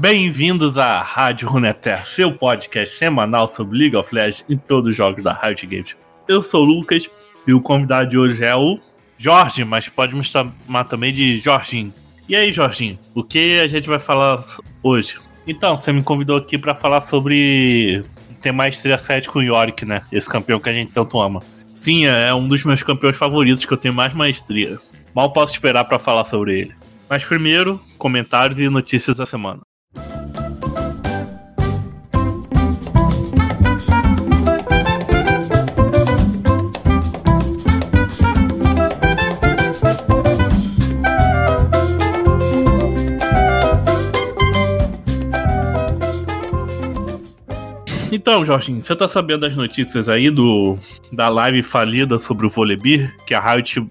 Bem-vindos à Rádio Runeterra, seu podcast semanal sobre League of Legends e todos os jogos da Riot Games. Eu sou o Lucas e o convidado de hoje é o Jorge, mas pode me chamar também de Jorginho. E aí, Jorginho, o que a gente vai falar hoje? Então, você me convidou aqui para falar sobre ter maestria 7 com o Yorick, né? Esse campeão que a gente tanto ama. Sim, é um dos meus campeões favoritos que eu tenho mais maestria. Mal posso esperar para falar sobre ele. Mas primeiro, comentários e notícias da semana. Então, Jorginho, você tá sabendo das notícias aí do da live falida sobre o Volebir? Que a Riot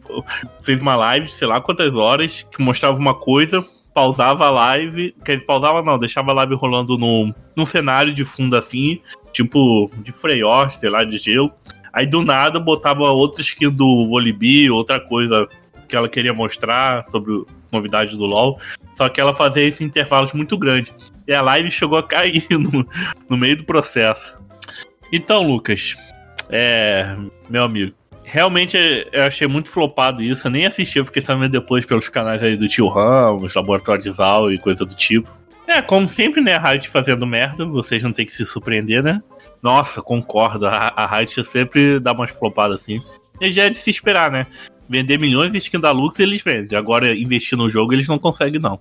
fez uma live, sei lá quantas horas, que mostrava uma coisa, pausava a live, quer dizer, pausava não, deixava a live rolando num, num cenário de fundo assim, tipo de Freyor, sei lá, de gelo. Aí do nada botava outra skin do Volibear, outra coisa que ela queria mostrar sobre novidades do LoL. Só que ela fazia esses intervalos muito grandes. E a live chegou a cair no, no meio do processo. Então, Lucas, é. Meu amigo, realmente eu achei muito flopado isso. Eu nem assisti, eu fiquei sabendo depois pelos canais aí do Tio Ramos, Laboratório de Val e coisa do tipo. É, como sempre, né? A Riot fazendo merda, vocês não tem que se surpreender, né? Nossa, concordo. A, a Riot sempre dá umas flopadas assim. E já é de se esperar, né? Vender milhões de skins da Lux eles vendem. Agora, investir no jogo eles não conseguem, não.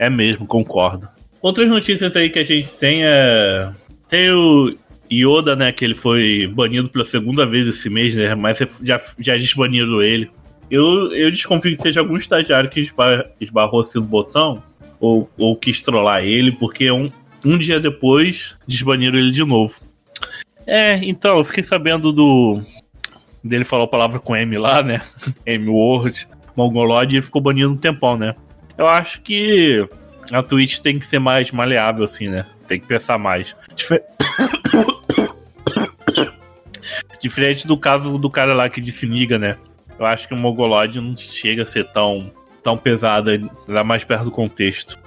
É mesmo, concordo. Outras notícias aí que a gente tem é. Tem o Yoda, né? Que ele foi banido pela segunda vez esse mês, né? Mas já, já desbaniram ele. Eu, eu desconfio que seja algum estagiário que esbar, esbarrou assim no botão ou, ou quis trollar ele, porque um, um dia depois desbaniram ele de novo. É, então, eu fiquei sabendo do. dele falar a palavra com M lá, né? M Word, Mongolod, e ficou banido um tempão, né? Eu acho que a Twitch tem que ser mais maleável, assim, né? Tem que pensar mais. Difer... Diferente do caso do cara lá que disse Niga, né? Eu acho que o Mogolod não chega a ser tão, tão pesado, lá mais perto do contexto.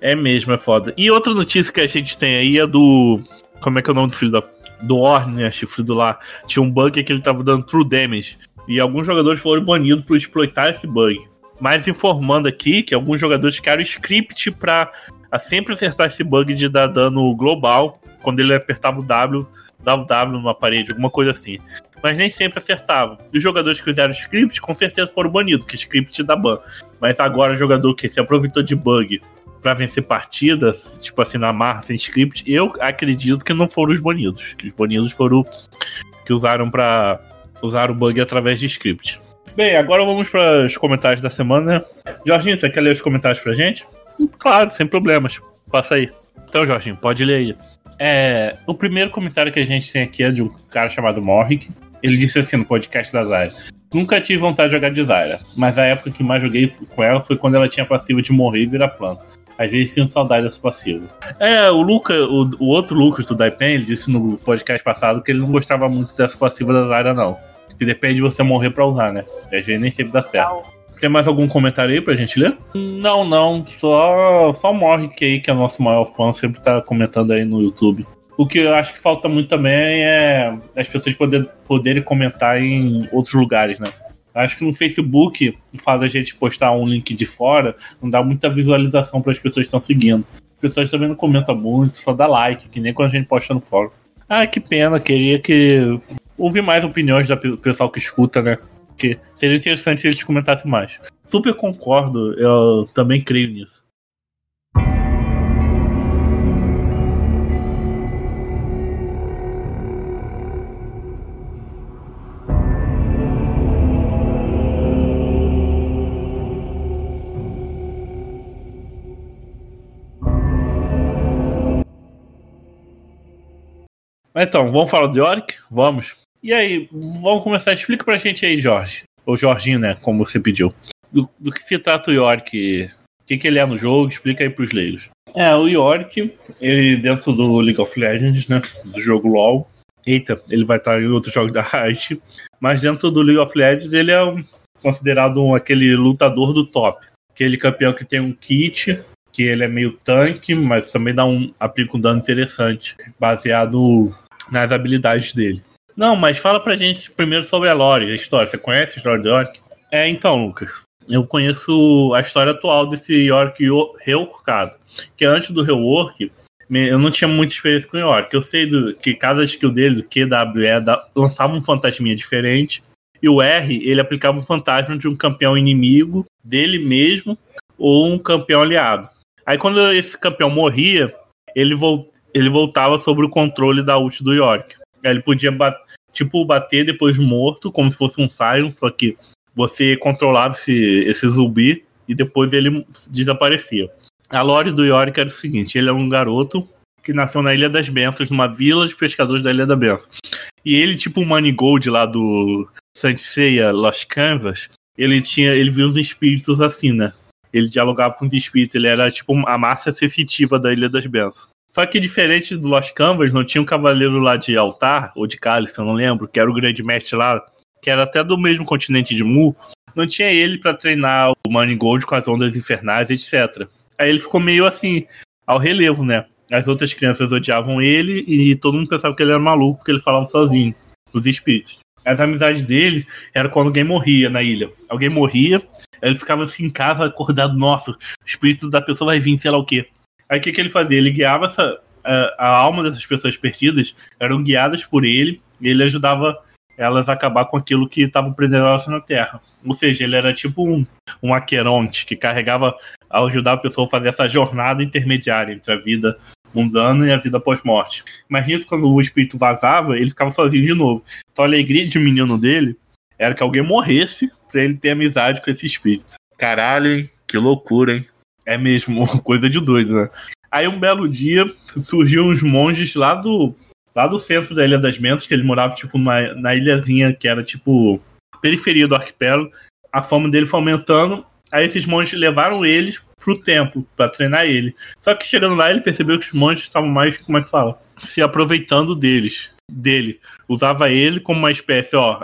É mesmo, é foda. E outra notícia que a gente tem aí é do. Como é que é o nome do filho da. Do Orne, né? Chifre lá. Tinha um bug que ele tava dando true damage. E alguns jogadores foram banidos por exploitar esse bug. Mas informando aqui que alguns jogadores criaram script para sempre acertar esse bug de dar dano global quando ele apertava o W, dava o W numa parede, alguma coisa assim. Mas nem sempre acertava. E os jogadores que fizeram script com certeza foram banidos, que script dá ban. Mas agora o jogador que se aproveitou de bug para vencer partidas, tipo assim, na marra sem script, eu acredito que não foram os banidos. Que os banidos foram que usaram para usar o bug através de script. Bem, agora vamos para os comentários da semana. Né? Jorginho, você quer ler os comentários pra gente? Claro, sem problemas. Passa aí. Então, Jorginho, pode ler aí. É, o primeiro comentário que a gente tem aqui é de um cara chamado Morrick. Ele disse assim no podcast da Zyra. Nunca tive vontade de jogar de Zyra, mas a época que mais joguei com ela foi quando ela tinha passiva de morrer e virar planta. Às vezes sinto saudade dessa passiva. É, o Luca, o, o outro Lucas do Daipen, ele disse no podcast passado que ele não gostava muito dessa passiva da Zyra, não. Que depende de você morrer pra usar, né? E às vezes nem sempre dá certo. Tem mais algum comentário aí pra gente ler? Não, não. Só, só o Morrick aí, que é o nosso maior fã, sempre tá comentando aí no YouTube. O que eu acho que falta muito também é as pessoas poder, poderem comentar em outros lugares, né? Acho que no Facebook faz a gente postar um link de fora, não dá muita visualização para as pessoas que estão seguindo. As pessoas também não comentam muito, só dá like, que nem quando a gente posta no fórum. Ah, que pena, queria que ouvir mais opiniões do pessoal que escuta, né? Que seria interessante se eles comentassem mais. Super concordo, eu também creio nisso. Então, vamos falar do Yorick? Vamos. E aí, vamos começar. Explica pra gente aí, Jorge. Ou Jorginho, né? Como você pediu. Do, do que se trata o Yorick? O que, que ele é no jogo? Explica aí pros leigos. É, o Yorick, ele dentro do League of Legends, né? Do jogo LoL. Eita, ele vai estar em outros jogos da Riot. Mas dentro do League of Legends, ele é um, considerado um, aquele lutador do top. Aquele campeão que tem um kit que ele é meio tanque, mas também dá um aplica um dano interessante, baseado nas habilidades dele. Não, mas fala pra gente primeiro sobre a lore, a história. Você conhece a história do York? É, então, Lucas, eu conheço a história atual desse York reworkado, que antes do rework, eu não tinha muita experiência com York. Eu sei do, que cada skill dele, do QWE, lançava um fantasminha diferente, e o R, ele aplicava um fantasma de um campeão inimigo dele mesmo ou um campeão aliado. Aí quando esse campeão morria, ele, ele voltava sobre o controle da ult do York. Ele podia tipo bater depois de morto, como se fosse um Sion, só que você controlava esse, esse zumbi e depois ele desaparecia. A lore do Yorick era o seguinte: ele é um garoto que nasceu na Ilha das Bênçãos, numa vila de pescadores da Ilha da Benção. E ele, tipo o Manigold lá do Saint Seiya Lost Canvas, ele tinha, ele viu os espíritos assim, né? Ele dialogava com os espíritos, ele era tipo a massa sensitiva da Ilha das Bênçãos. Só que diferente do Lost Canvas, não tinha um cavaleiro lá de altar, ou de cálice, eu não lembro, que era o grande mestre lá, que era até do mesmo continente de Mu, não tinha ele para treinar o Manigold com as ondas infernais, etc. Aí ele ficou meio assim, ao relevo, né? As outras crianças odiavam ele e todo mundo pensava que ele era maluco porque ele falava sozinho, os espíritos. As amizades dele era quando alguém morria na ilha. Alguém morria, ele ficava assim em casa, acordado, nossa, o espírito da pessoa vai vir, sei lá o quê. Aí o que, que ele fazia? Ele guiava essa. A, a alma dessas pessoas perdidas eram guiadas por ele, e ele ajudava elas a acabar com aquilo que estava prendendo elas na Terra. Ou seja, ele era tipo um, um aqueronte que carregava a ajudar a pessoa a fazer essa jornada intermediária entre a vida mundana e a vida pós-morte. Imagina quando o espírito vazava, ele ficava sozinho de novo. Então a alegria de menino dele era que alguém morresse pra ele ter amizade com esse espírito. Caralho, hein? Que loucura, hein? É mesmo, coisa de doido, né? Aí um belo dia surgiu uns monges lá do lá do centro da Ilha das Mentas, que ele morava tipo na, na ilhazinha que era tipo periferia do arquipélago. A fama dele foi aumentando. Aí esses monges levaram eles pro templo para treinar ele. Só que chegando lá ele percebeu que os monges estavam mais, como é que fala, se aproveitando deles, dele. Usava ele como uma espécie, ó,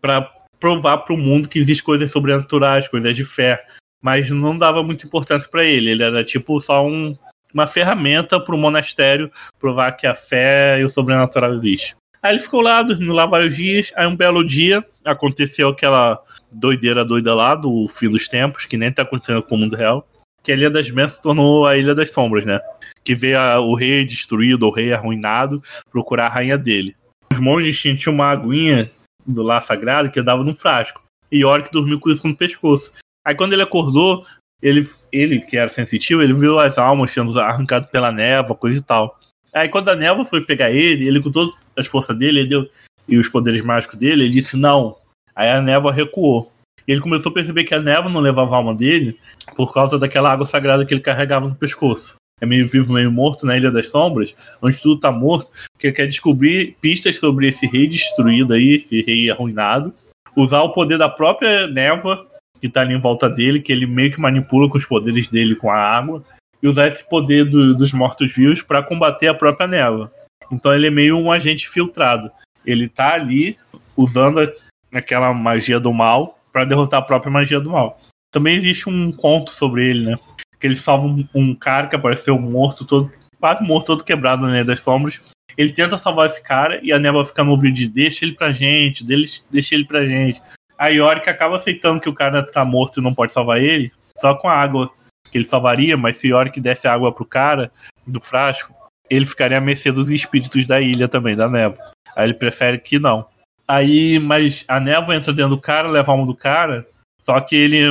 para provar para o mundo que existe coisas sobrenaturais, coisas de fé, mas não dava muita importância para ele. Ele era tipo só um, uma ferramenta para o monastério provar que a fé e o sobrenatural existem. Aí ele ficou lá, dormindo lá vários dias. Aí um belo dia aconteceu aquela doideira doida lá do fim dos tempos, que nem tá acontecendo com o mundo real que a Ilha das Bênçãos tornou a Ilha das Sombras, né? Que vê a, o rei destruído, o rei arruinado, procurar a rainha dele. Os monges tinham uma aguinha do lá sagrado que dava num frasco. E Yorick dormiu com isso no pescoço. Aí quando ele acordou, ele, ele que era sensitivo, ele viu as almas sendo arrancadas pela névoa, coisa e tal. Aí quando a névoa foi pegar ele, ele com todas as forças dele ele deu, e os poderes mágicos dele, ele disse não. Aí a névoa recuou. E ele começou a perceber que a névoa não levava a alma dele por causa daquela água sagrada que ele carregava no pescoço. É meio vivo, meio morto na Ilha das Sombras, onde tudo tá morto, que ele quer descobrir pistas sobre esse rei destruído aí, esse rei arruinado, usar o poder da própria névoa que tá ali em volta dele, que ele meio que manipula com os poderes dele com a água, e usar esse poder do, dos mortos-vivos para combater a própria névoa. Então ele é meio um agente filtrado. Ele tá ali usando aquela magia do mal para derrotar a própria magia do mal. Também existe um conto sobre ele, né? Que ele salva um, um cara que apareceu morto, todo, quase morto, todo quebrado né, das sombras. Ele tenta salvar esse cara e a Neva fica no ouvido de deixa ele pra gente, deixa ele pra gente. A Yorick acaba aceitando que o cara tá morto e não pode salvar ele, só com a água que ele salvaria, mas se Yorick desse água pro cara do frasco, ele ficaria à mercê dos espíritos da ilha também, da Neva. Aí ele prefere que não. Aí, mas a névoa entra dentro do cara, leva a alma do cara. Só que ele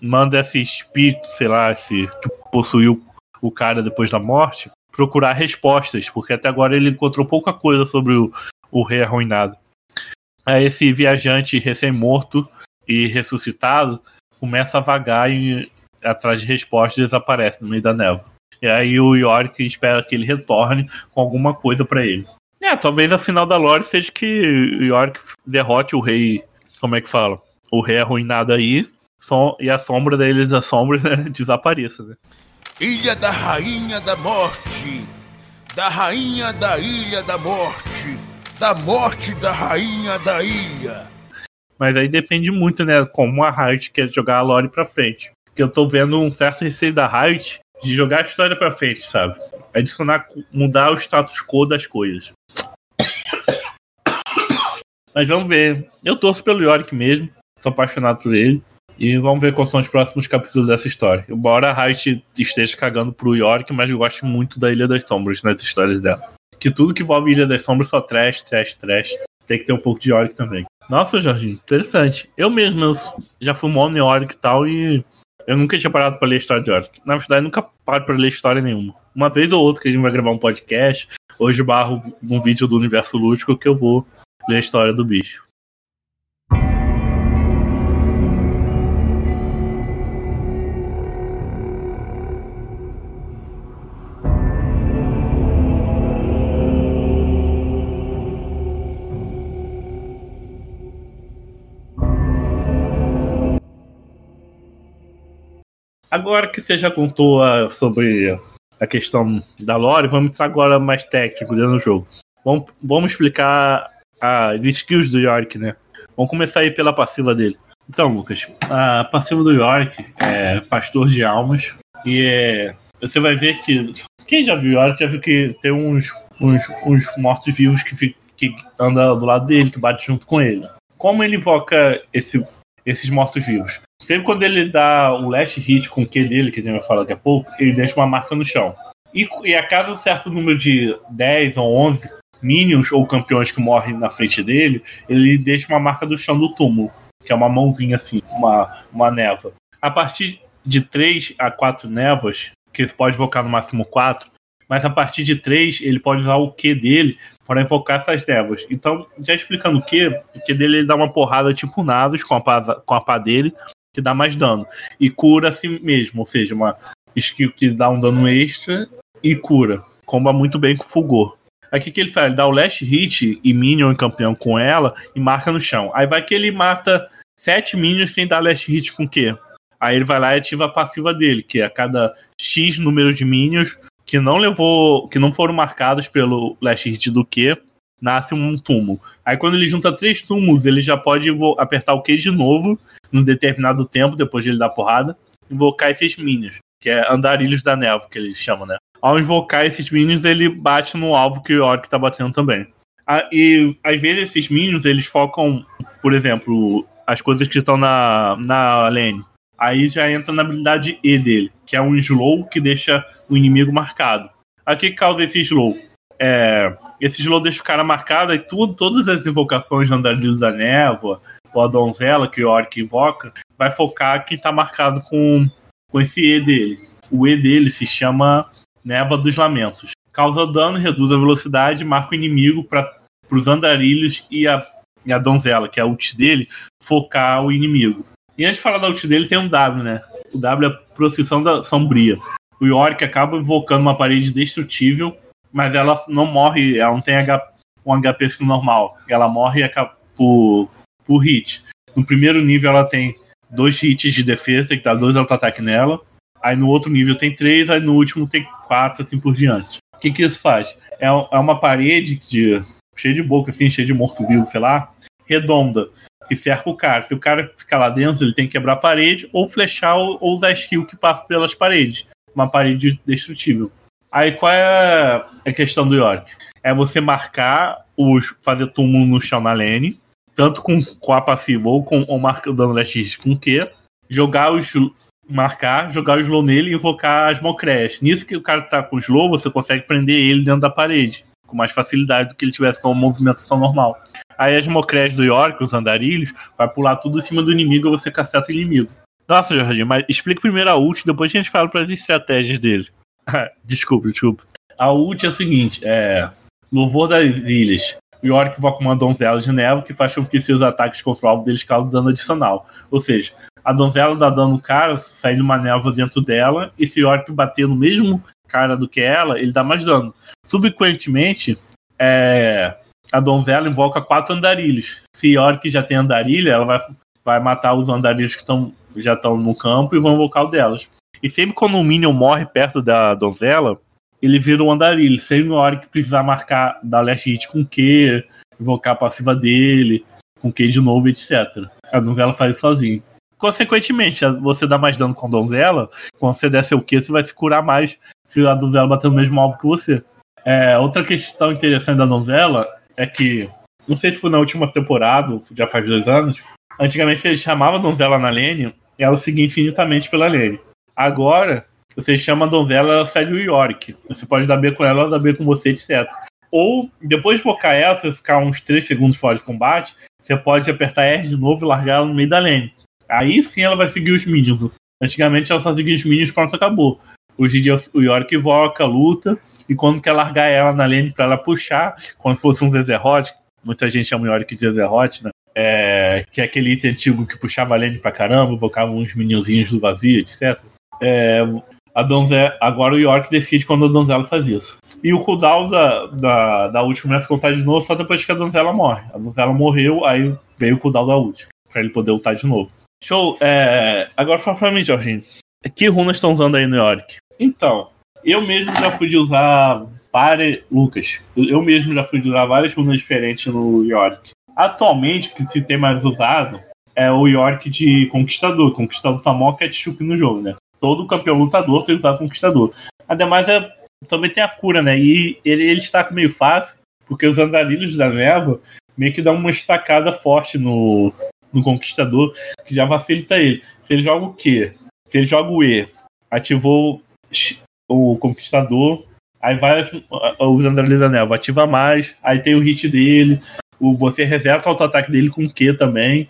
manda esse espírito, sei lá, esse que possuiu o cara depois da morte, procurar respostas, porque até agora ele encontrou pouca coisa sobre o, o rei arruinado. Aí esse viajante recém-morto e ressuscitado começa a vagar em, atrás de respostas e desaparece no meio da névoa. E aí o Yorick espera que ele retorne com alguma coisa para ele. É, talvez a final da lore seja que York derrote o rei. Como é que fala? O rei arruinado aí. Som, e a sombra da Ilha das Sombras né, desapareça, né? Ilha da Rainha da Morte. Da Rainha da Ilha da Morte. Da morte da Rainha da Ilha. Mas aí depende muito, né? Como a Riot quer jogar a lore pra frente. Porque eu tô vendo um certo receio da Riot de jogar a história pra frente, sabe? Adicionar, mudar o status quo das coisas. Mas vamos ver. Eu torço pelo Yorick mesmo. Sou apaixonado por ele. E vamos ver quais são os próximos capítulos dessa história. Embora a Riot esteja cagando pro Yorick, mas eu gosto muito da Ilha das Sombras nas histórias dela. Que tudo que envolve Ilha das Sombras só trash, trash, trash. Tem que ter um pouco de Yorick também. Nossa, Jorginho, interessante. Eu mesmo eu já fui mono em Yorick e tal, e eu nunca tinha parado para ler história de Yorick. Na verdade, nunca paro para ler história nenhuma. Uma vez ou outra que a gente vai gravar um podcast, hoje barro um vídeo do universo lúdico que eu vou ler a história do bicho. Agora que você já contou uh, sobre a questão da lore, vamos agora mais técnico dentro do jogo. Vamos, vamos explicar as skills do York, né? Vamos começar aí pela passiva dele. Então, Lucas, a passiva do York é pastor de almas. E é, você vai ver que. Quem já viu York já viu que tem uns, uns, uns mortos-vivos que, que andam do lado dele, que bate junto com ele. Como ele invoca esse, esses mortos-vivos? Sempre quando ele dá o last hit com o Q dele, que a gente vai falar daqui a pouco, ele deixa uma marca no chão. E, e a cada um certo número de 10 ou 11 minions ou campeões que morrem na frente dele, ele deixa uma marca do chão do túmulo, que é uma mãozinha assim, uma, uma neva. A partir de 3 a 4 névoas, que ele pode invocar no máximo 4, mas a partir de 3 ele pode usar o Q dele para invocar essas névoas. Então, já explicando o Q, o Q dele ele dá uma porrada tipo Nados com a pá, com a pá dele, que dá mais dano. E cura a si mesmo, ou seja, uma skill que dá um dano extra e cura. Comba muito bem com o Fulgor. Aí o que, que ele faz? Ele dá o last hit e Minion campeão com ela e marca no chão. Aí vai que ele mata sete Minions sem dar last hit com o quê? Aí ele vai lá e ativa a passiva dele, que é a cada X número de Minions que não levou. que não foram marcados pelo last hit do Q, nasce um túmulo. Aí quando ele junta três túmulos, ele já pode apertar o Q de novo, num determinado tempo, depois de ele dar porrada, invocar esses Minions, que é andarilhos da névoa, que eles chamam, né? ao invocar esses minions, ele bate no alvo que o Orc tá batendo também. E às vezes esses minions eles focam, por exemplo, as coisas que estão na, na lane. Aí já entra na habilidade E dele, que é um slow que deixa o inimigo marcado. A que causa esse slow? É, esse slow deixa o cara marcado e tudo, todas as invocações de Andarilho da Névoa, ou a donzela que o Orc invoca, vai focar quem tá marcado com, com esse E dele. O E dele se chama Neva dos Lamentos. Causa dano, reduz a velocidade, marca o inimigo para os andarilhos e a, e a donzela, que é a ult dele, focar o inimigo. E antes de falar da ult dele, tem um W, né? O W é a Procissão da Sombria. O Yorick acaba invocando uma parede destrutível, mas ela não morre, ela não tem um HP normal. Ela morre por, por hit. No primeiro nível ela tem dois hits de defesa, tem que dar dois auto-ataque nela. Aí no outro nível tem três, aí no último tem quatro, assim por diante. O que, que isso faz? É, é uma parede de, cheia de boca, assim, cheia de morto-vivo, sei lá, redonda, que cerca o cara. Se o cara ficar lá dentro, ele tem que quebrar a parede ou flechar ou, ou usar skill que passa pelas paredes. Uma parede destrutível. Aí qual é a questão do York? É você marcar os. fazer túmulo no chão na lane, tanto com, com a passiva ou com ou marca, dando last com o Q, jogar os marcar, jogar o slow nele e invocar as Mocrés. Nisso que o cara tá com o slow, você consegue prender ele dentro da parede, com mais facilidade do que ele tivesse com uma movimentação normal. Aí as Mocrés do York, os andarilhos, vai pular tudo em cima do inimigo e você caceta o inimigo. Nossa, Jorginho, mas explica primeiro a ult, depois a gente fala para as estratégias dele. desculpa, desculpa. A ult é o seguinte, é... Louvor das Ilhas. York invoca uma donzela de névoa que faz com que seus ataques contra o alvo deles causem dano adicional. Ou seja, a donzela dá dano no cara, sai uma névoa dentro dela, e se o orc bater no mesmo cara do que ela, ele dá mais dano. Subsequentemente, é, a donzela invoca quatro andarilhos. Se o orc já tem andarilha, ela vai, vai matar os andarilhos que tão, já estão no campo e vão invocar o delas. E sempre quando um minion morre perto da donzela, ele vira um andarilho, sem o orc precisar marcar, dar last hit com Q, invocar a passiva dele, com Q de novo, etc. A donzela faz isso sozinho. consequentemente, você dá mais dano com a donzela, quando você der seu Q, você vai se curar mais se a donzela bater no mesmo alvo que você. É, outra questão interessante da donzela é que, não sei se foi na última temporada, já faz dois anos, antigamente você chamava a donzela na lane e ela seguia infinitamente pela lane. Agora, você chama a donzela, ela sai do York. Você pode dar B com ela, ela dá B com você, etc. Ou, depois de focar ela, você ficar uns 3 segundos fora de combate, você pode apertar R de novo e largar ela no meio da lane. Aí sim ela vai seguir os minions. Antigamente ela só seguia os minions quando acabou. Hoje em dia o York invoca, luta, e quando quer largar ela na lane pra ela puxar, quando fosse um Zezerot, muita gente chama o York de Zezerot, né? É, que é aquele item antigo que puxava a lane pra caramba, invocava uns minionzinhos do vazio, etc. É, a donzela, agora o York decide quando a donzela faz isso. E o cooldown da, da, da última começa a contar de novo só depois que a donzela morre. A donzela morreu, aí veio o cooldown da última, pra ele poder lutar de novo. Show. É, agora fala pra mim, Jorginho. Que runas estão usando aí no Yorick? Então, eu mesmo já fui de usar várias. Lucas, eu mesmo já fui de usar várias runas diferentes no Yorick. Atualmente, o que se tem mais usado é o York de Conquistador. Conquistador tá maior ketchup no jogo, né? Todo campeão lutador tem usar Conquistador. Ademais, é, também tem a cura, né? E ele, ele está meio fácil, porque os andarilhos da névoa meio que dão uma estacada forte no, no Conquistador, que já facilita ele. Se ele joga o Q, se ele joga o E, ativou o Conquistador, aí vai os Andarilhos da Névoa, ativa mais, aí tem o hit dele, o, você reseta o auto-ataque dele com Q também,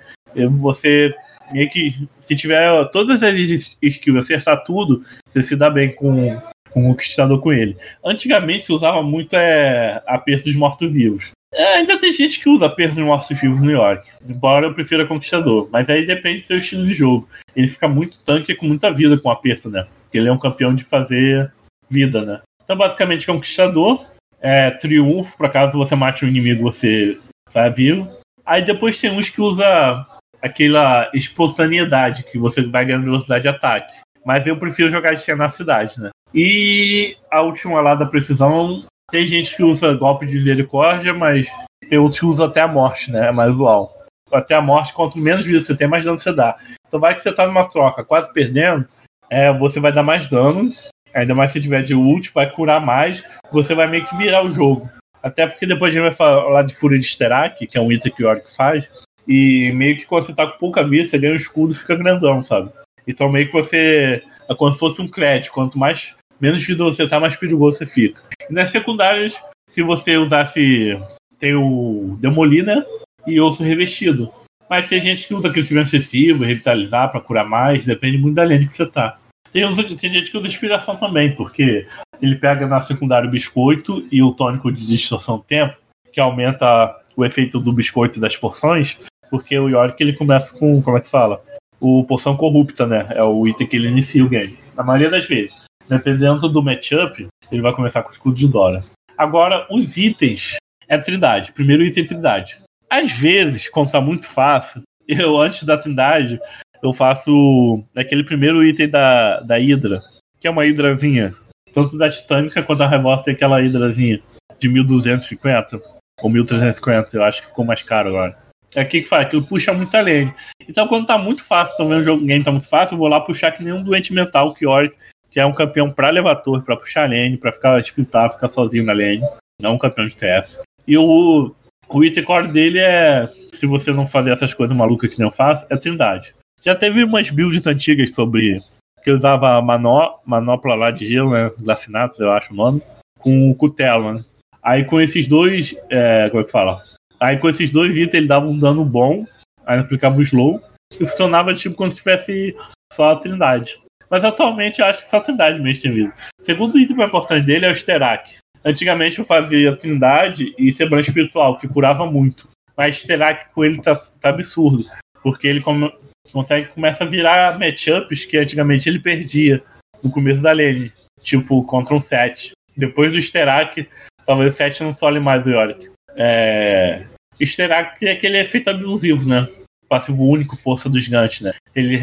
você meio que, se tiver todas as skills, acertar tudo, você se dá bem com, com o Conquistador com ele. Antigamente se usava muito é, aperto dos mortos-vivos. É, ainda tem gente que usa aperto dos mortos-vivos no York, embora eu prefira Conquistador, mas aí depende do seu estilo de jogo. Ele fica muito tanque com muita vida com aperto, né? Porque ele é um campeão de fazer vida, né? Então, basicamente, Conquistador, é, triunfo, por acaso você mate um inimigo, você sai vivo. Aí depois tem uns que usa aquela espontaneidade, que você vai ganhando velocidade de ataque. Mas eu prefiro jogar de na cidade, né? E a última lá da precisão, tem gente que usa golpe de misericórdia, mas tem outros que usam até a morte, né? É mais usual. Até a morte, quanto menos vida você tem, mais dano você dá. Então vai que você tá numa troca quase perdendo, é, você vai dar mais dano. Ainda mais se tiver de ult, vai curar mais. Você vai meio que virar o jogo. Até porque depois a gente vai falar de Fúria de Sterak, que é um item que o Yorick faz. E meio que quando você tá com pouca vida, você ganha um escudo fica grandão, sabe? Então meio que você. É como se fosse um crédito. Quanto mais menos vida você tá, mais perigoso você fica. E nas secundárias, se você usasse. Tem o Demolina né? e osso revestido. Mas tem gente que usa crescimento excessivo, revitalizar para curar mais, depende muito da lente que você tá. Tem, tem gente que usa inspiração também, porque ele pega na secundária o biscoito e o tônico de distorção do tempo, que aumenta o efeito do biscoito das porções, porque o Yorick ele começa com, como é que fala? O poção corrupta, né? É o item que ele inicia o game. Na maioria das vezes. Dependendo do matchup, ele vai começar com o escudo de Dora. Agora, os itens é Trindade. Primeiro item é Trindade. Às vezes, quando tá muito fácil, eu, antes da Trindade, eu faço aquele primeiro item da, da Hydra, que é uma Hydrazinha. Tanto da Titânica quanto da Revolta tem aquela Hydrazinha de 1250 ou 1350, eu acho que ficou mais caro agora. É aqui que faz, aquilo puxa muita lane. Então, quando tá muito fácil, também o jogo game tá muito fácil, eu vou lá puxar que nem um doente mental, que Yorick, que é um campeão pra levar torre, pra puxar lane, pra ficar splitar, ficar sozinho na lane. Não um campeão de TF. E o, o item core dele é, se você não fazer essas coisas malucas que nem eu faço, é Trindade. Já teve umas builds antigas sobre. que usava manó, manopla lá de gelo, né? Glacinatos, eu acho o nome, com cutelo, né? Aí com esses dois. É, como é que fala? Aí com esses dois itens ele dava um dano bom, aí aplicava o slow, e funcionava tipo como se tivesse só a Trindade. Mas atualmente eu acho que só a Trindade mesmo tem vida. O segundo item mais importante dele é o Sterak. Antigamente eu fazia Trindade e Sebran Espiritual, que curava muito. Mas Sterak com ele tá, tá absurdo. Porque ele come, consegue, começa a virar matchups que antigamente ele perdia no começo da lane. Tipo, contra um 7. Depois do Sterak, talvez o 7 não sole mais o Yorick. É... Sterak tem aquele efeito abusivo, né? Passivo único, força dos gigantes, né? Ele,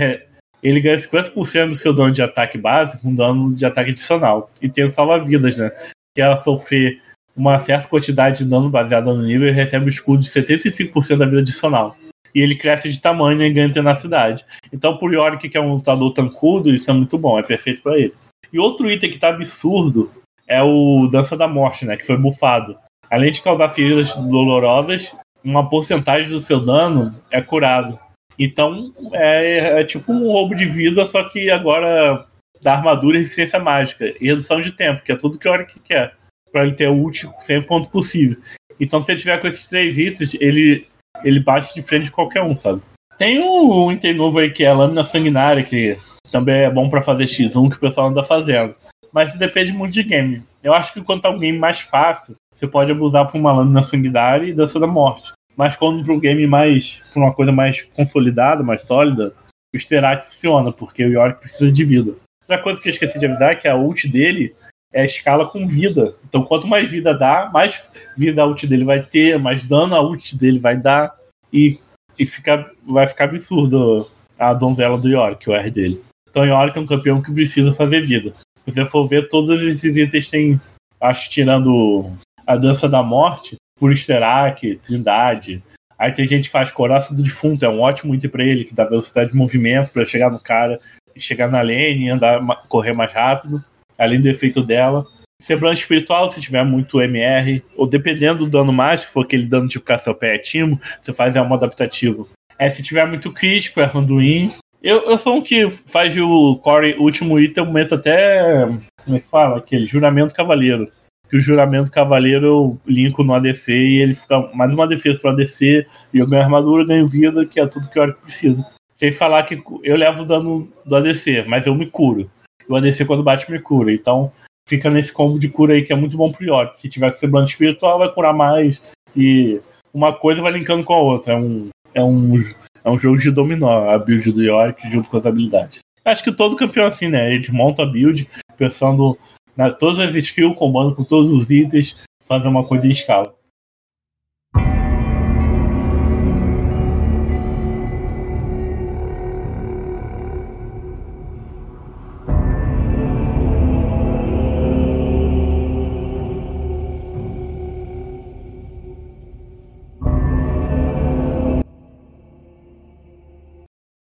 ele ganha 50% do seu dano de ataque base com dano de ataque adicional. E tem o salva-vidas, né? Que ela sofrer uma certa quantidade de dano baseada no nível e recebe o escudo de 75% da vida adicional. e ele cresce de tamanho e ganha tenacidade. Então, por Yorick, que é um lutador tancudo, isso é muito bom, é perfeito para ele. E outro item que tá absurdo é o Dança da Morte, né? Que foi bufado. Além de causar feridas dolorosas, uma porcentagem do seu dano é curado. Então é, é, tipo um roubo de vida, só que agora da armadura e resistência mágica. E redução de tempo, que é tudo que a hora que quer. Pra ele ter útil sempre quanto possível. Então se ele tiver com esses três itens, ele, ele bate de frente de qualquer um, sabe? Tem um item novo aí que é a lâmina sanguinária, que também é bom para fazer X1 que o pessoal anda fazendo. Mas depende muito de game. Eu acho que quanto é um game mais fácil, você pode abusar por uma lâmina sanguinária e dança da morte. Mas quando para um game mais. para uma coisa mais consolidada, mais sólida, o Sterak funciona, porque o Yorick precisa de vida. Outra coisa que eu esqueci de avisar é que a ult dele é a escala com vida. Então quanto mais vida dá, mais vida a ult dele vai ter, mais dano a ult dele vai dar. E, e fica, vai ficar absurdo a donzela do Yorick, o R dele. Então o Yorick é um campeão que precisa fazer vida. Se você for ver, todos esses itens têm. Acho tirando a dança da morte, por Sterak, Trindade. Aí tem gente que faz Coraça do Defunto, é um ótimo item pra ele, que dá velocidade de movimento para chegar no cara, chegar na lane, andar, correr mais rápido, além do efeito dela. Semblante espiritual, se tiver muito MR, ou dependendo do dano mais, se for aquele dano tipo Cassiopeia Timo, você faz é um adaptativo. É, se tiver muito crítico, é Randuin. Eu, eu sou um que faz o core último item, eu meto até. Como é que fala? Aquele juramento cavaleiro que o juramento cavaleiro eu linko no ADC e ele fica mais uma defesa para ADC e eu ganho armadura, ganho vida, que é tudo que eu preciso. Sem falar que eu levo dano do ADC, mas eu me curo. O ADC quando bate me cura. Então fica nesse combo de cura aí que é muito bom pro York. Se tiver com semblante espiritual, vai curar mais. E uma coisa vai linkando com a outra. É um, é um, é um jogo de dominó, a build do York junto com as habilidades. Acho que todo campeão é assim, né? Ele monta a build pensando na, todas as skills, comando com todos os itens, fazer uma coisa em escala.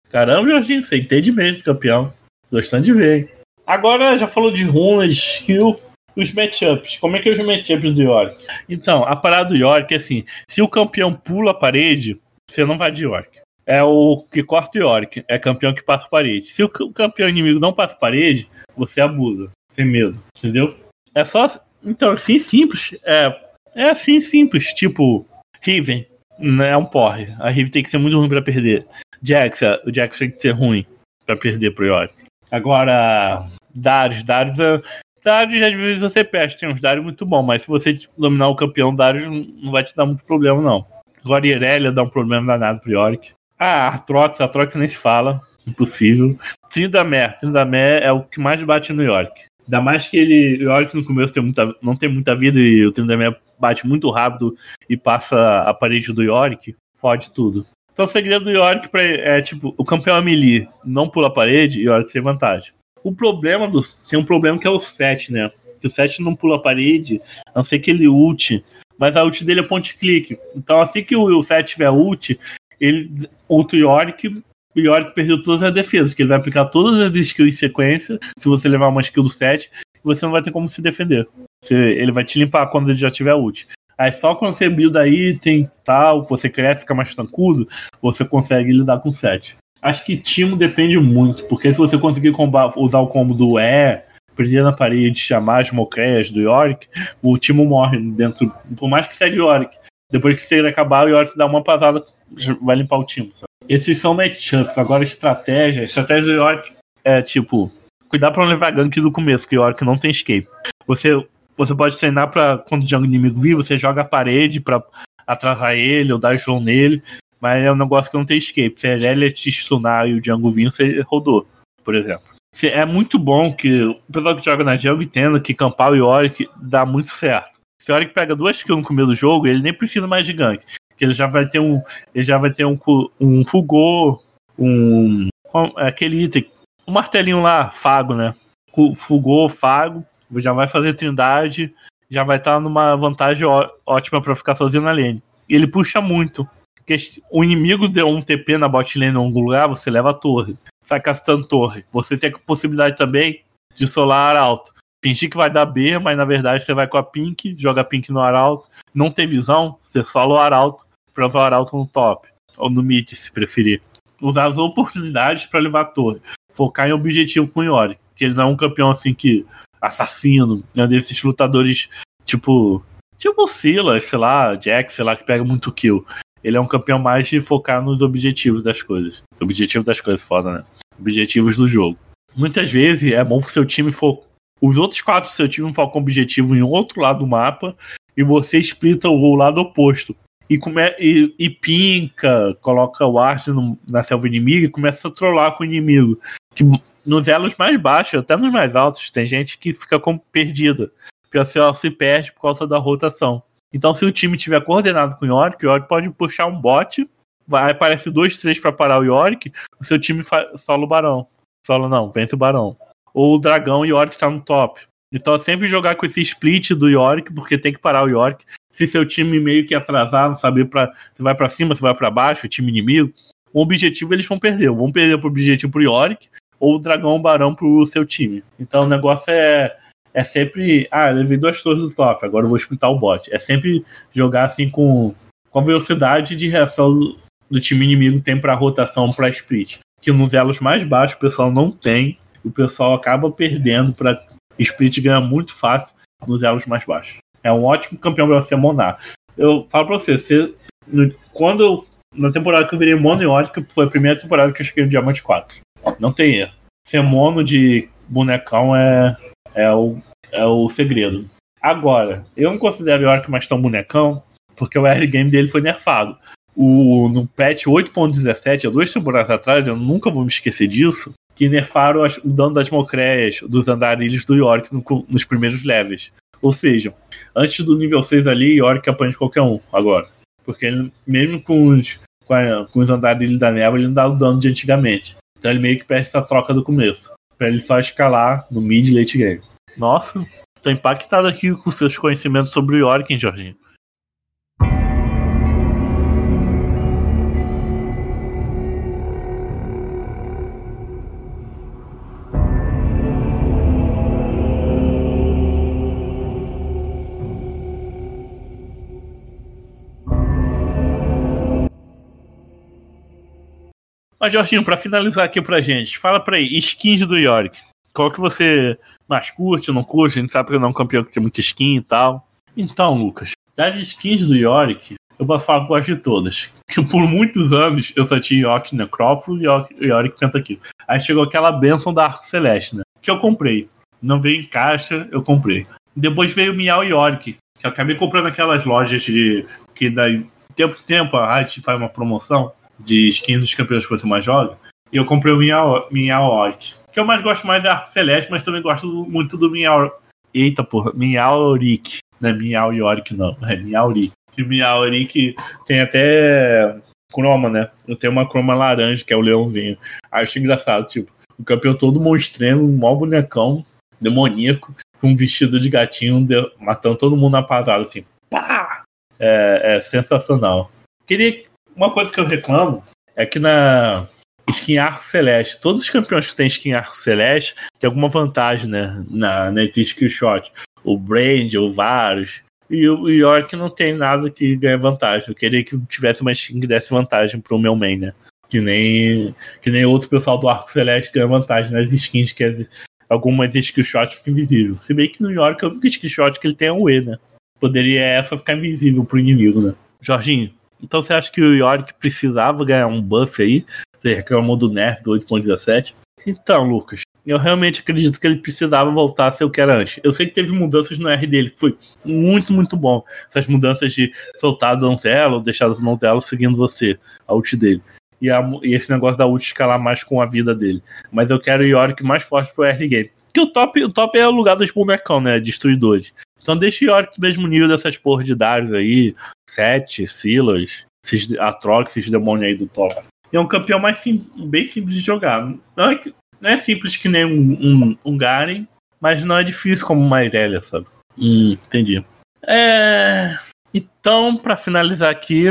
Caramba, Jorginho, você entende mesmo, campeão. Gostando de ver, hein? Agora já falou de runas, skill, os matchups. Como é que é os matchups do York? Então, a parada do York é assim: se o campeão pula a parede, você não vai de York. É o que corta o York, é campeão que passa a parede. Se o campeão inimigo não passa a parede, você abusa, sem medo, entendeu? É só. Então, assim simples. É, é assim simples. Tipo, Riven não é um porre. A Riven tem que ser muito ruim para perder. Jax, o Jax tem que ser ruim para perder pro York. Agora, Darius, Darius, Darius às vezes você perde, tem uns Darius muito bom, mas se você dominar o campeão Darius, não vai te dar muito problema, não. Agora Irelia dá um problema danado pro Yorick. Ah, Artrox, Artrox nem se fala, impossível. Tryndamere, Tryndamere é o que mais bate no Yorick. Ainda mais que ele, o Yorick no começo tem muita, não tem muita vida e o Tryndamere bate muito rápido e passa a parede do Yorick, fode tudo. Então o segredo do Yorick pra, é tipo, o campeão é melee não pula a parede o Yorick tem vantagem. O problema do. Tem um problema que é o 7, né? Que o 7 não pula a parede, a não ser que ele ult. Mas a ult dele é ponte clique. Então assim que o 7 tiver ult, ele ulta o Yorick. O Yorick perdeu todas as defesas, que ele vai aplicar todas as skills em sequência. Se você levar uma skill do 7, você não vai ter como se defender. Você, ele vai te limpar quando ele já tiver ult. Aí só quando você builda item tal, você cresce, fica mais tranquilo, você consegue lidar com 7. Acho que Timo depende muito, porque se você conseguir usar o combo do E, prender na parede, chamar as mocreias do Yorick, o Timo morre dentro. Por mais que seja Yorick. Depois que você acabar, o Yorick dá uma pasada, vai limpar o Timo. Esses são matchups. Agora, estratégia. Estratégia do Yorick é tipo. Cuidar pra não levar gank do começo, que o Yorick não tem escape. Você você pode treinar para quando o jungle inimigo vir, você joga a parede para atrasar ele ou dar slow nele, mas é um negócio que não tem escape. Se a Irelia te stunar e o jungle vir, você rodou, por exemplo. É muito bom que o pessoal que joga na jungle entenda que Campal e Yorick dá muito certo. Se o Yorick pega duas kills no começo do jogo, ele nem precisa mais de gank. Que ele já vai ter um. Ele já vai ter um, um Fugor, um. Aquele item. Um martelinho lá, Fago, né? Fugor, Fago já vai fazer Trindade, já vai estar tá numa vantagem ótima para ficar sozinho na lane. E ele puxa muito. Porque o inimigo deu um TP na bot lane em algum lugar, você leva a torre. Sai castando torre. Você tem a possibilidade também de solar arauto. Fingir que vai dar B, mas na verdade você vai com a Pink, joga Pink no arauto. Não tem visão, você sola o arauto pra usar o arauto no top. Ou no mid, se preferir. Usar as oportunidades para levar a torre. Focar em objetivo com o Yori. Que ele não é um campeão assim que. Assassino. É desses lutadores tipo. Tipo Silas, sei lá, Jack, sei lá, que pega muito kill. Ele é um campeão mais de focar nos objetivos das coisas. Objetivo das coisas, foda, né? Objetivos do jogo. Muitas vezes é bom que seu time for. Os outros quatro do seu time focam objetivo em outro lado do mapa e você splita o lado oposto. E, come... e, e pinca, coloca o arte na selva inimiga e começa a trollar com o inimigo. Que nos elos mais baixos, até nos mais altos, tem gente que fica como perdida. Porque a ela se perde por causa da rotação. Então, se o time tiver coordenado com o Yorick, o Yorick pode puxar um bot, vai, aparece dois, três para parar o Yorick, o seu time solo o Barão. Solo não, vence o Barão. Ou o Dragão e o Yorick está no top. Então, sempre jogar com esse split do Yorick, porque tem que parar o Yorick. Se seu time meio que atrasar, não saber pra, se vai para cima, se vai para baixo, o time inimigo, o objetivo eles vão perder. Vão perder pro objetivo pro Yorick, ou o Dragão Barão pro seu time. Então, o negócio é é sempre. Ah, levei duas torres do top, agora eu vou escutar o bot. É sempre jogar assim com, com a velocidade de reação do, do time inimigo tem para rotação para split. Que nos elos mais baixos o pessoal não tem, o pessoal acaba perdendo para split ganha muito fácil nos elos mais baixos. É um ótimo campeão para você monar. Eu falo para você, você no, quando eu, na temporada que eu virei mono e foi a primeira temporada que eu cheguei no Diamante 4. Não tem erro. Ser mono de bonecão é, é o, é o segredo. Agora, eu não considero o York mais tão bonecão, porque o early game dele foi nerfado. O, no patch 8.17, há duas temporadas atrás, eu nunca vou me esquecer disso, que nerfaram as, o dano das mocréias, dos andarilhos do York no, nos primeiros levels. Ou seja, antes do nível 6 ali, York apanha de qualquer um agora. Porque ele, mesmo com os, com, a, com os andarilhos da névoa, ele não dá o dano de antigamente. Então ele meio que perde essa troca do começo para ele só escalar no mid late game. Nossa, tô impactado aqui com seus conhecimentos sobre o Yorick, hein, Jorginho? Mas, Jorginho, para finalizar aqui pra gente, fala pra aí, skins do Yorick. Qual que você mais curte não curte? A gente sabe que não é um campeão que tem muita skin e tal. Então, Lucas, das skins do Yorick, eu vou falar que gosto de todas. Que por muitos anos eu só tinha Yorick Necrópolis e Yorick Pentakill. Aí chegou aquela benção da Arco Celeste, né? Que eu comprei. Não veio em caixa, eu comprei. Depois veio o Miau Yorick, que eu acabei comprando aquelas lojas de. que daí tempo em tempo a Riot faz uma promoção de skins dos campeões que você mais joga. E eu comprei o Miao Orc. que eu mais gosto mais é Arco Celeste, mas também gosto muito do Miao. Eita porra, Miauric. Não é Miao Yorick, não. É Miauric. E Miauric tem até croma, né? Eu tenho uma croma laranja, que é o leãozinho. Acho engraçado, tipo, o campeão todo monstrendo, um mau bonecão, demoníaco, com um vestido de gatinho, matando todo mundo na pasada, assim. Pá! É, é sensacional. Queria uma coisa que eu reclamo é que na skin arco celeste, todos os campeões que têm skin arco celeste tem alguma vantagem, né? Na, na skill shot. O Brand, o Varus. E o York não tem nada que ganhe vantagem. Eu queria que tivesse uma skin que desse vantagem pro meu main, né? Que nem, que nem outro pessoal do Arco Celeste ganha vantagem nas skins, que é, algumas skillshots ficam invisíveis. Se bem que no York a única skillshot que ele tem é um E, né? Poderia essa ficar invisível pro inimigo, né? Jorginho, então você acha que o Yorick precisava ganhar um buff aí? Você reclamou do nerf do 8.17? Então, Lucas, eu realmente acredito que ele precisava voltar a ser o que era antes. Eu sei que teve mudanças no R dele, que foi muito, muito bom. Essas mudanças de soltar a donzela ou deixar a donzela seguindo você, a ult dele. E, a, e, esse negócio da ult escalar mais com a vida dele. Mas eu quero o Yorick mais forte pro R game. Porque o top, o top é o lugar dos bonecão, né? Destruidores. Então deixa Yorick no mesmo nível dessas porra de Darius aí, Sete, Silas, esses Atrox, esses demônios aí do top. é um campeão mais sim, bem simples de jogar. Não é, não é simples que nem um, um, um Garen, mas não é difícil como uma Irelia, sabe? Hum, entendi. É... Então, para finalizar aqui,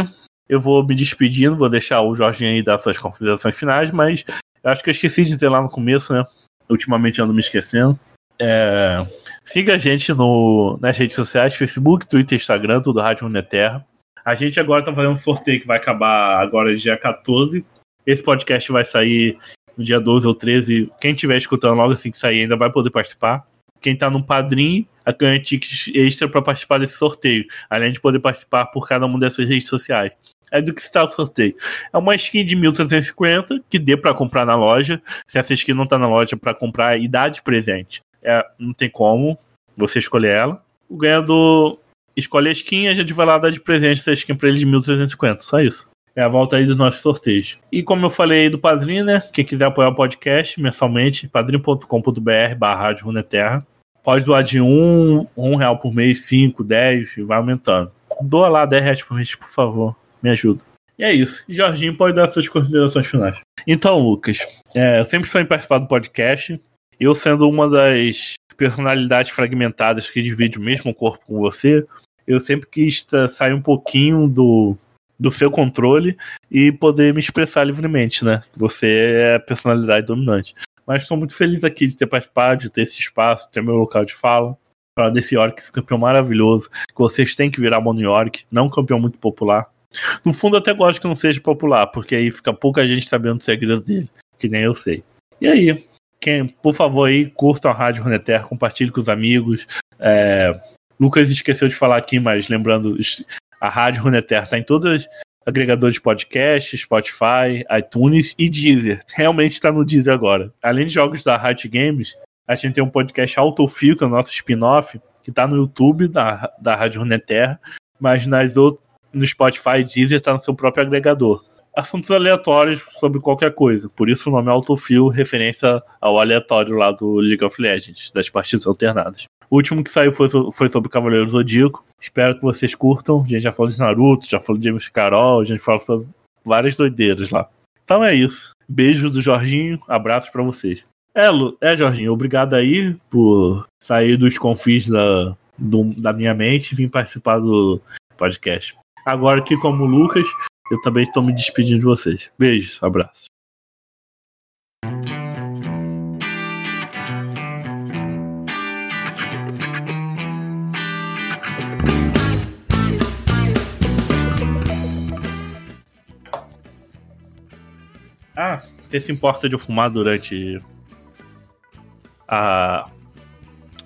eu vou me despedindo, vou deixar o Jorginho aí dar suas considerações finais, mas eu acho que eu esqueci de dizer lá no começo, né? Ultimamente ando me esquecendo. É, siga a gente no, nas redes sociais, Facebook, Twitter, Instagram, tudo Rádio Uneterra. A gente agora tá fazendo um sorteio que vai acabar agora dia 14. Esse podcast vai sair no dia 12 ou 13. Quem estiver escutando logo assim que sair ainda vai poder participar. Quem tá no padrinho ganha tickets extra para participar desse sorteio, além de poder participar por cada uma dessas redes sociais. É do que está o sorteio. É uma skin de 1350 que dê para comprar na loja. Se essa skin não tá na loja para comprar e dar de presente, é, não tem como você escolher ela. O ganhador escolhe a skin e a gente vai lá dar de presente essa skin pra ele de 1350. Só isso. É a volta aí dos nossos sorteios. E como eu falei do Padrinho, né? Quem quiser apoiar o podcast mensalmente, padrinho.com.br barra Runeterra. Pode doar de um, um real por mês, cinco, dez, vai aumentando. Doa lá 10 reais por mês, por favor. Me ajuda. E é isso. Jorginho pode dar suas considerações finais. Então, Lucas, é, eu sempre sonhei em participar do podcast. Eu sendo uma das personalidades fragmentadas que divide o mesmo corpo com você, eu sempre quis sair um pouquinho do, do seu controle e poder me expressar livremente, né? Você é a personalidade dominante. Mas estou muito feliz aqui de ter participado, de ter esse espaço, ter meu local de fala. Falar desse York, esse campeão maravilhoso, que vocês têm que virar Mono York, não um campeão muito popular. No fundo, eu até gosto que não seja popular, porque aí fica pouca gente sabendo o segredo dele, que nem eu sei. E aí, quem, por favor, aí, curtam a Rádio Runeterra, compartilhe com os amigos. É, Lucas esqueceu de falar aqui, mas lembrando, a Rádio Runeterra está em todos os agregadores de podcast, Spotify, iTunes e Deezer. Realmente está no Deezer agora. Além de jogos da Riot Games, a gente tem um podcast Autofio, que é o nosso spin-off, que está no YouTube da, da Rádio Runeterra, mas nas outras no Spotify e Deezer está no seu próprio agregador. Assuntos aleatórios sobre qualquer coisa. Por isso o nome é Autofill, referência ao aleatório lá do League of Legends, das partidas alternadas. O último que saiu foi, foi sobre Cavaleiro Zodíaco. Espero que vocês curtam. A gente já falou de Naruto, já falou de James Carol, a gente falou sobre várias doideiras lá. Então é isso. Beijos do Jorginho, abraços para vocês. É, Lu, é, Jorginho, obrigado aí por sair dos confins da, do, da minha mente e vir participar do podcast. Agora aqui como Lucas, eu também estou me despedindo de vocês. Beijos, abraços. Ah, você se importa de fumar durante a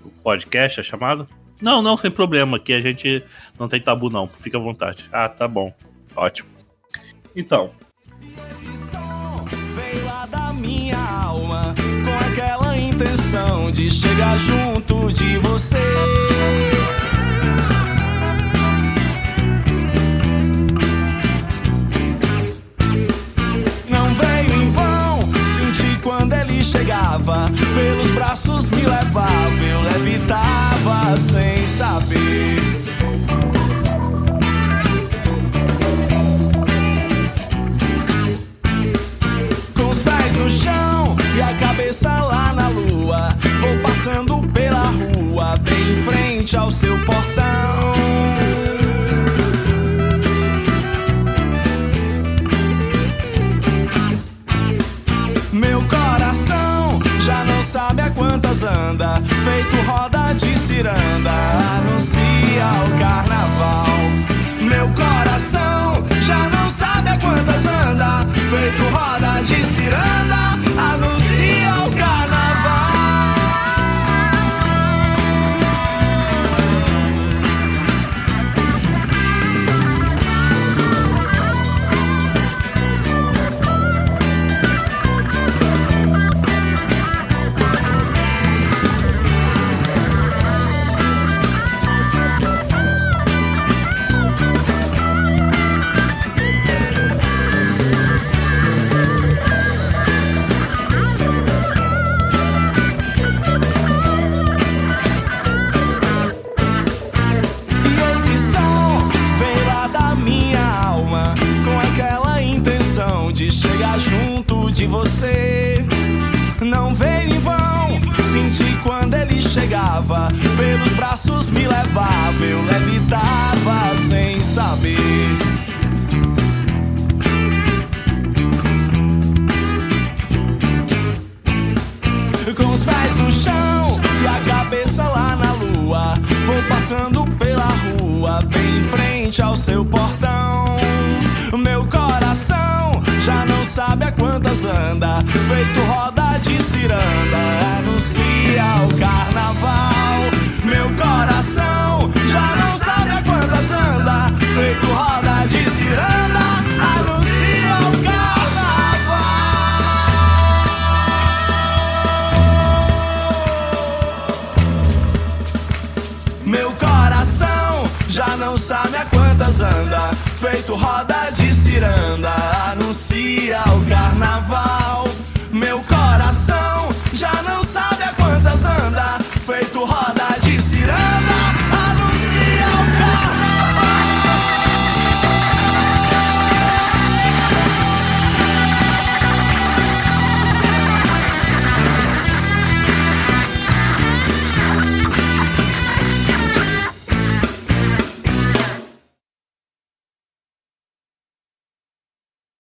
o podcast, a chamada? Não, não, sem problema. Aqui a gente não tem tabu, não. Fica à vontade. Ah, tá bom. Ótimo. Então. Quando ele chegava, pelos braços me levava, eu levitava sem saber. Em frente ao seu portão. Meu coração já não sabe a quantas anda, feito roda de ciranda, anuncia o carnaval. Meu coração já não sabe a quantas anda, feito roda de ciranda, passando pela rua, bem em frente ao seu portão. Meu coração já não sabe a quantas anda, feito roda de ciranda, anuncia o carnaval. Meu coração já não sabe a quantas anda, feito roda feito roda de ciranda, anuncia o carnaval.